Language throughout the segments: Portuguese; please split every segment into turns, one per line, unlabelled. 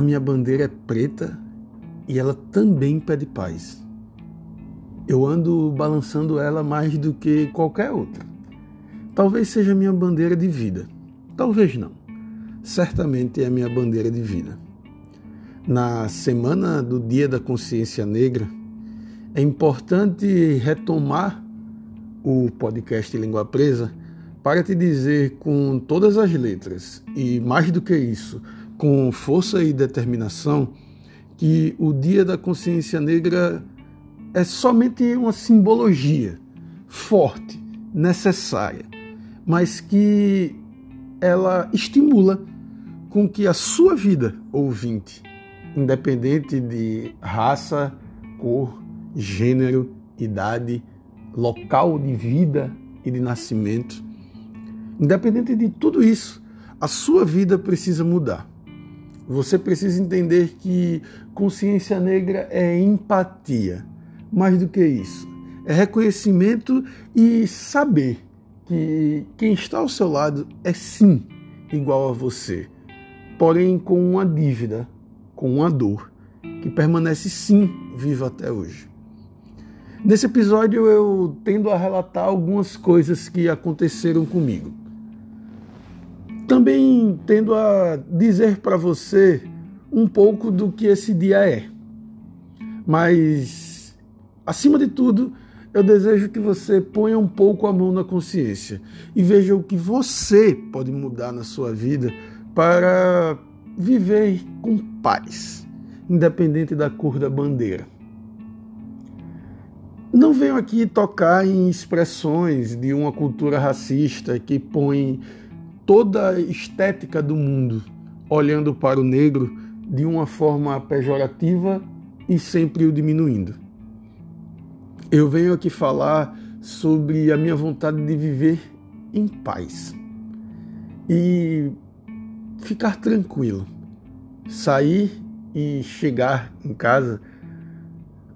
a minha bandeira é preta e ela também pede paz. Eu ando balançando ela mais do que qualquer outra. Talvez seja minha bandeira de vida. Talvez não. Certamente é minha bandeira de vida. Na semana do Dia da Consciência Negra, é importante retomar o podcast Língua Presa para te dizer com todas as letras e mais do que isso, com força e determinação, que o Dia da Consciência Negra é somente uma simbologia forte, necessária, mas que ela estimula com que a sua vida, ouvinte, independente de raça, cor, gênero, idade, local de vida e de nascimento, independente de tudo isso, a sua vida precisa mudar. Você precisa entender que consciência negra é empatia mais do que isso. É reconhecimento e saber que quem está ao seu lado é sim igual a você, porém com uma dívida, com uma dor, que permanece sim viva até hoje. Nesse episódio eu tendo a relatar algumas coisas que aconteceram comigo. Também tendo a dizer para você um pouco do que esse dia é. Mas Acima de tudo, eu desejo que você ponha um pouco a mão na consciência e veja o que você pode mudar na sua vida para viver com paz, independente da cor da bandeira. Não venho aqui tocar em expressões de uma cultura racista que põe toda a estética do mundo olhando para o negro de uma forma pejorativa e sempre o diminuindo eu venho aqui falar sobre a minha vontade de viver em paz e ficar tranquilo, sair e chegar em casa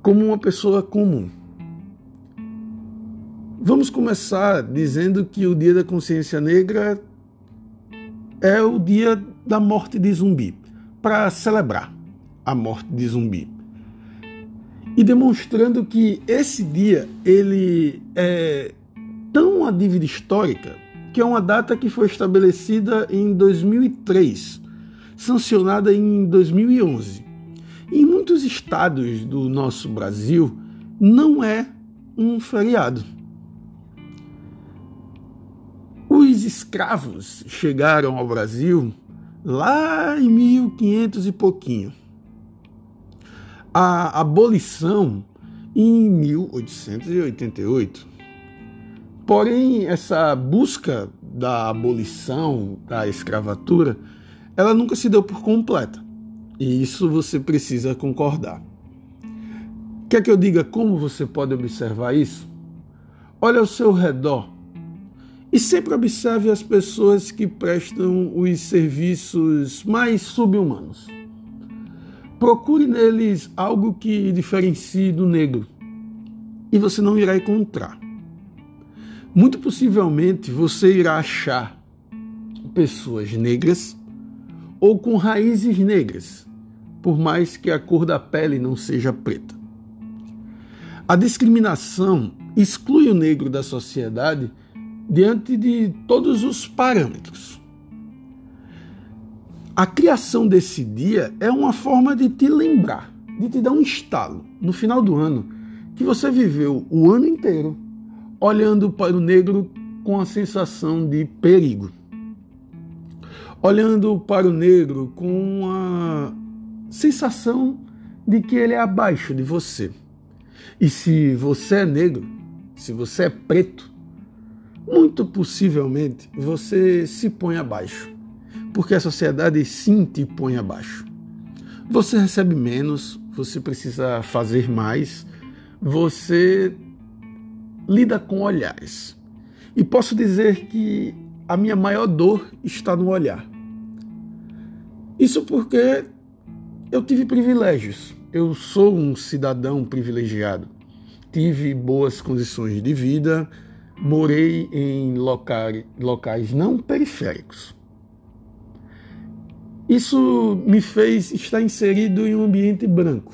como uma pessoa comum. Vamos começar dizendo que o Dia da Consciência Negra é o dia da morte de zumbi, para celebrar a morte de zumbi e demonstrando que esse dia ele é tão uma dívida histórica que é uma data que foi estabelecida em 2003, sancionada em 2011. Em muitos estados do nosso Brasil não é um feriado. Os escravos chegaram ao Brasil lá em 1500 e pouquinho a abolição em 1888. Porém, essa busca da abolição da escravatura, ela nunca se deu por completa. E isso você precisa concordar. Quer que eu diga como você pode observar isso? Olha ao seu redor e sempre observe as pessoas que prestam os serviços mais subhumanos Procure neles algo que diferencie do negro e você não irá encontrar. Muito possivelmente você irá achar pessoas negras ou com raízes negras, por mais que a cor da pele não seja preta. A discriminação exclui o negro da sociedade diante de todos os parâmetros. A criação desse dia é uma forma de te lembrar, de te dar um estalo no final do ano que você viveu o ano inteiro olhando para o negro com a sensação de perigo. Olhando para o negro com a sensação de que ele é abaixo de você. E se você é negro, se você é preto, muito possivelmente você se põe abaixo porque a sociedade sim te põe abaixo. Você recebe menos, você precisa fazer mais, você lida com olhares. E posso dizer que a minha maior dor está no olhar. Isso porque eu tive privilégios. Eu sou um cidadão privilegiado. Tive boas condições de vida, morei em locais, não periféricos Isso me fez estar inserido em um ambiente branco,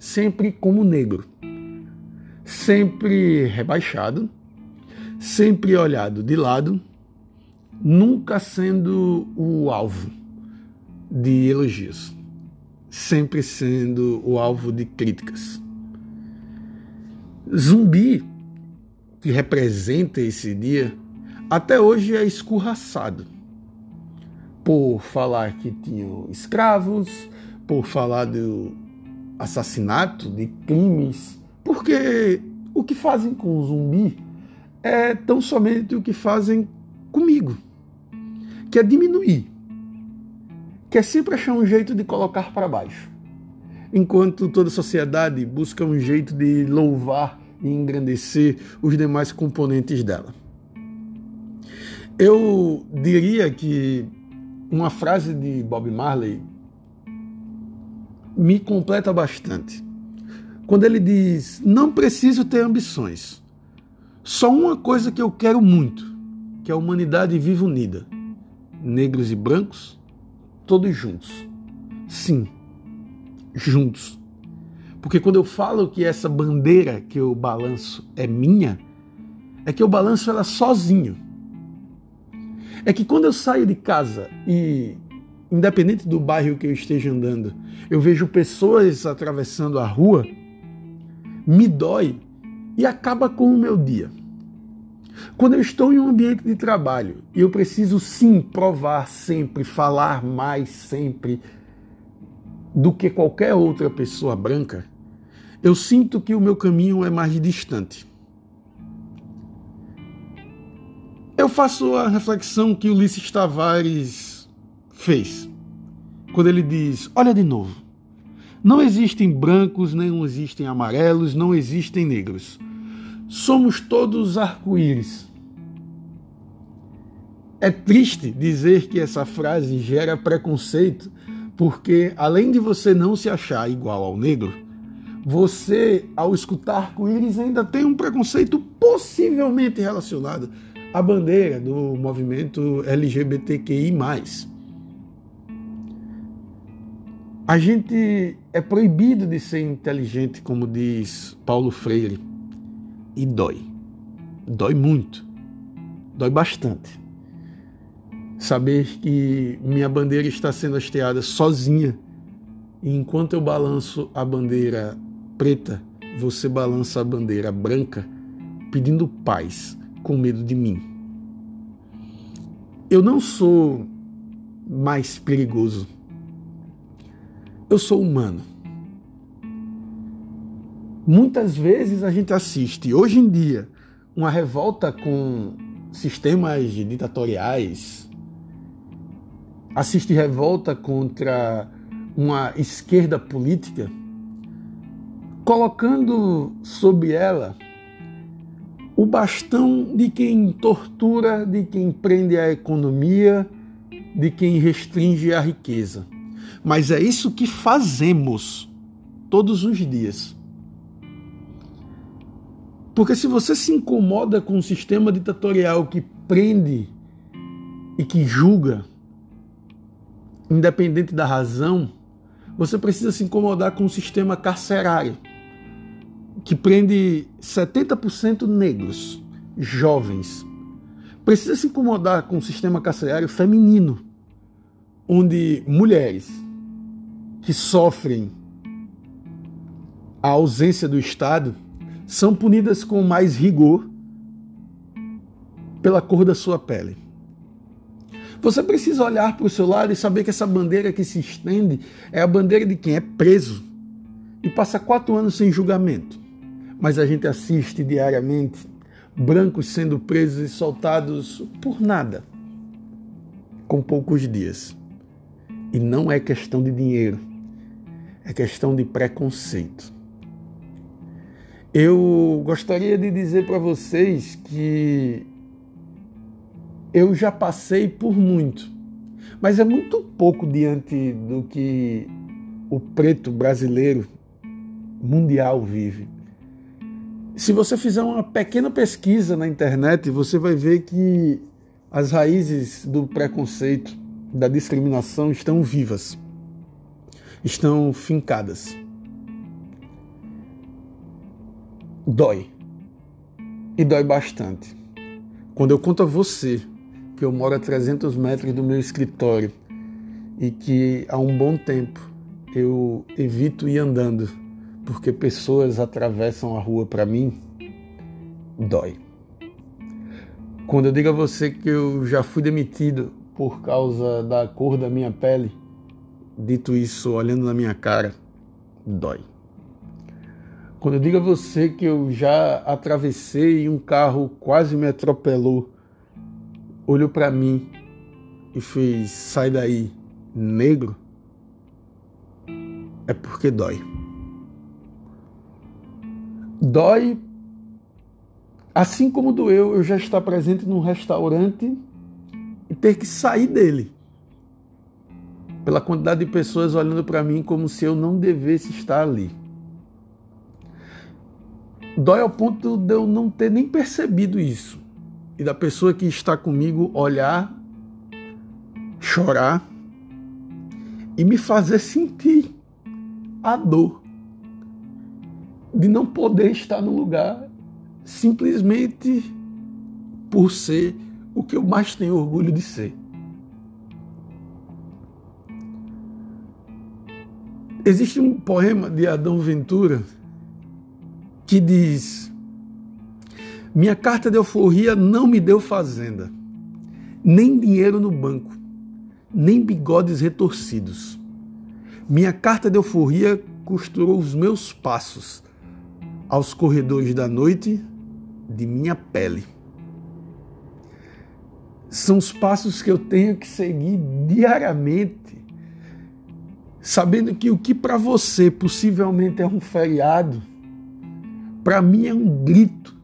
sempre como negro, sempre rebaixado, sempre olhado de lado, nunca sendo o alvo de elogios, sempre sendo o alvo de críticas. Zumbi, que representa esse dia, até hoje é escorraçado. Por falar que tinham escravos, por falar do assassinato, de crimes, porque o que fazem com o zumbi é tão somente o que fazem comigo, que é diminuir, que é sempre achar um jeito de colocar para baixo, enquanto toda a sociedade busca um jeito de louvar e engrandecer os demais componentes dela. Eu diria que uma frase de Bob Marley me completa bastante. Quando ele diz: Não preciso ter ambições, só uma coisa que eu quero muito, que a humanidade viva unida, negros e brancos, todos juntos. Sim, juntos. Porque quando eu falo que essa bandeira que eu balanço é minha, é que eu balanço ela sozinho é que quando eu saio de casa e, independente do bairro que eu esteja andando, eu vejo pessoas atravessando a rua, me dói e acaba com o meu dia. Quando eu estou em um ambiente de trabalho e eu preciso sim provar sempre, falar mais sempre do que qualquer outra pessoa branca, eu sinto que o meu caminho é mais distante. Eu faço a reflexão que Ulisses Tavares fez, quando ele diz: Olha de novo, não existem brancos, não existem amarelos, não existem negros. Somos todos arco-íris. É triste dizer que essa frase gera preconceito, porque além de você não se achar igual ao negro, você, ao escutar arco-íris, ainda tem um preconceito possivelmente relacionado a bandeira do movimento LGBTQI. A gente é proibido de ser inteligente, como diz Paulo Freire, e dói. Dói muito. Dói bastante. Saber que minha bandeira está sendo hasteada sozinha, e enquanto eu balanço a bandeira preta, você balança a bandeira branca, pedindo paz com medo de mim. Eu não sou mais perigoso. Eu sou humano. Muitas vezes a gente assiste, hoje em dia, uma revolta com sistemas ditatoriais, assiste revolta contra uma esquerda política, colocando sob ela o bastão de quem tortura, de quem prende a economia, de quem restringe a riqueza. Mas é isso que fazemos todos os dias. Porque se você se incomoda com um sistema ditatorial que prende e que julga, independente da razão, você precisa se incomodar com um sistema carcerário que prende 70% negros, jovens, precisa se incomodar com o sistema carcerário feminino, onde mulheres que sofrem a ausência do Estado são punidas com mais rigor pela cor da sua pele. Você precisa olhar para o seu lado e saber que essa bandeira que se estende é a bandeira de quem é preso e passa quatro anos sem julgamento mas a gente assiste diariamente brancos sendo presos e soltados por nada, com poucos dias. E não é questão de dinheiro, é questão de preconceito. Eu gostaria de dizer para vocês que eu já passei por muito, mas é muito pouco diante do que o preto brasileiro mundial vive. Se você fizer uma pequena pesquisa na internet, você vai ver que as raízes do preconceito da discriminação estão vivas, estão fincadas. Dói. E dói bastante. Quando eu conto a você que eu moro a 300 metros do meu escritório e que há um bom tempo eu evito ir andando porque pessoas atravessam a rua para mim, dói. Quando eu digo a você que eu já fui demitido por causa da cor da minha pele, dito isso olhando na minha cara, dói. Quando eu digo a você que eu já atravessei e um carro quase me atropelou, olhou para mim e fez sai daí, negro, é porque dói. Dói assim como doeu eu já estar presente num restaurante e ter que sair dele. Pela quantidade de pessoas olhando para mim como se eu não devesse estar ali. Dói ao ponto de eu não ter nem percebido isso. E da pessoa que está comigo olhar, chorar e me fazer sentir a dor de não poder estar no lugar simplesmente por ser o que eu mais tenho orgulho de ser. Existe um poema de Adão Ventura que diz: Minha carta de alforria não me deu fazenda, nem dinheiro no banco, nem bigodes retorcidos. Minha carta de alforria costurou os meus passos aos corredores da noite de minha pele. São os passos que eu tenho que seguir diariamente, sabendo que o que para você possivelmente é um feriado, para mim é um grito.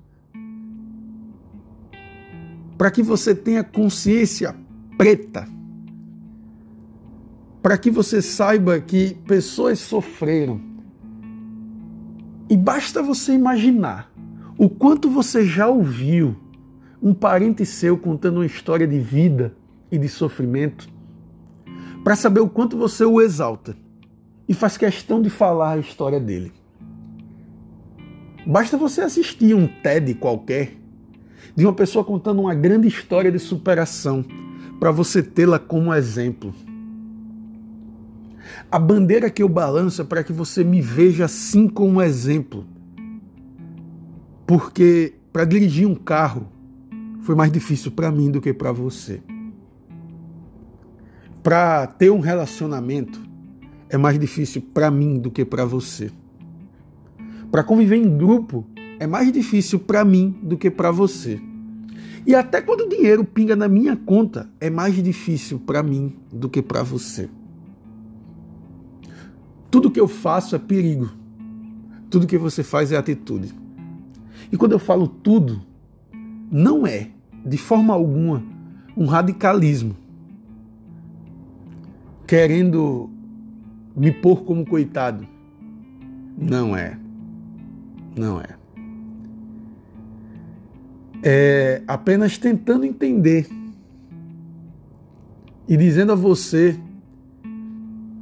Para que você tenha consciência preta, para que você saiba que pessoas sofreram, e basta você imaginar o quanto você já ouviu um parente seu contando uma história de vida e de sofrimento, para saber o quanto você o exalta e faz questão de falar a história dele. Basta você assistir um TED qualquer de uma pessoa contando uma grande história de superação para você tê-la como exemplo. A bandeira que eu balanço é para que você me veja assim como exemplo. Porque para dirigir um carro foi mais difícil para mim do que para você. Para ter um relacionamento é mais difícil para mim do que para você. Para conviver em grupo é mais difícil para mim do que para você. E até quando o dinheiro pinga na minha conta, é mais difícil para mim do que para você. Tudo que eu faço é perigo. Tudo que você faz é atitude. E quando eu falo tudo, não é, de forma alguma, um radicalismo. Querendo me pôr como coitado. Não é. Não é. É apenas tentando entender e dizendo a você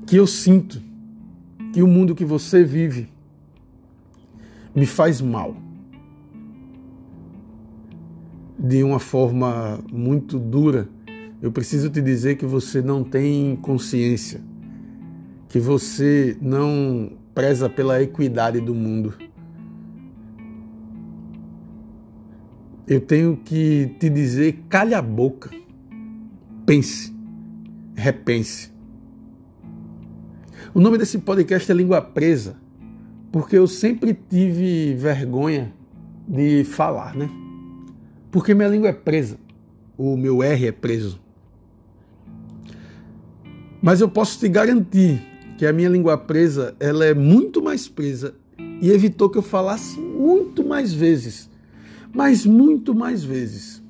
que eu sinto que o mundo que você vive me faz mal. De uma forma muito dura, eu preciso te dizer que você não tem consciência, que você não preza pela equidade do mundo. Eu tenho que te dizer, calha a boca, pense, repense. O nome desse podcast é Língua Presa, porque eu sempre tive vergonha de falar, né? Porque minha língua é presa, o meu R é preso. Mas eu posso te garantir que a minha língua presa, ela é muito mais presa e evitou que eu falasse muito mais vezes, mas muito mais vezes.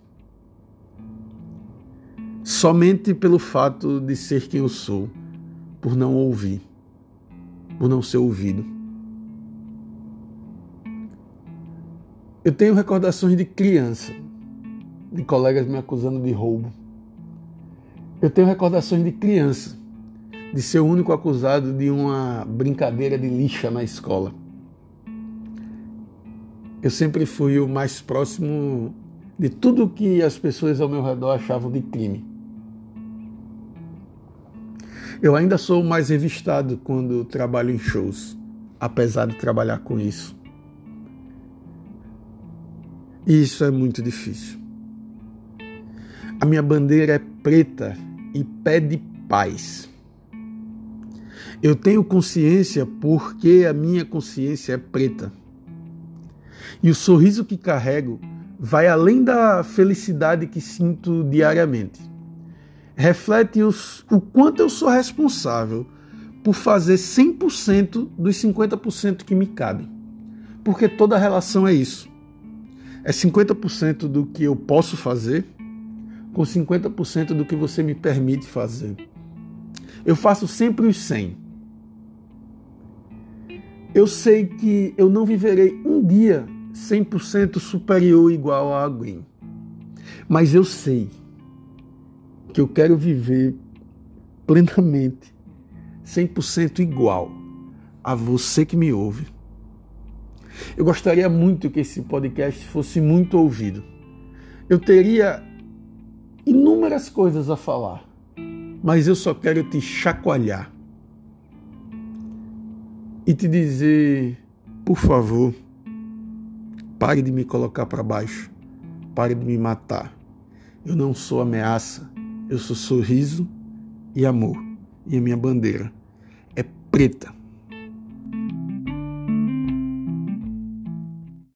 Somente pelo fato de ser quem eu sou, por não ouvir por não ser ouvido. Eu tenho recordações de criança, de colegas me acusando de roubo. Eu tenho recordações de criança, de ser o único acusado de uma brincadeira de lixa na escola. Eu sempre fui o mais próximo de tudo que as pessoas ao meu redor achavam de crime. Eu ainda sou mais revistado quando trabalho em shows, apesar de trabalhar com isso. E isso é muito difícil. A minha bandeira é preta e pede paz. Eu tenho consciência porque a minha consciência é preta. E o sorriso que carrego vai além da felicidade que sinto diariamente reflete os, o quanto eu sou responsável por fazer 100% dos 50% que me cabem. Porque toda relação é isso. É 50% do que eu posso fazer com 50% do que você me permite fazer. Eu faço sempre os 100. Eu sei que eu não viverei um dia 100% superior igual a alguém. Mas eu sei que eu quero viver plenamente, 100% igual a você que me ouve. Eu gostaria muito que esse podcast fosse muito ouvido. Eu teria inúmeras coisas a falar, mas eu só quero te chacoalhar e te dizer, por favor, pare de me colocar para baixo, pare de me matar. Eu não sou ameaça, eu sou sorriso e amor. E a minha bandeira é preta.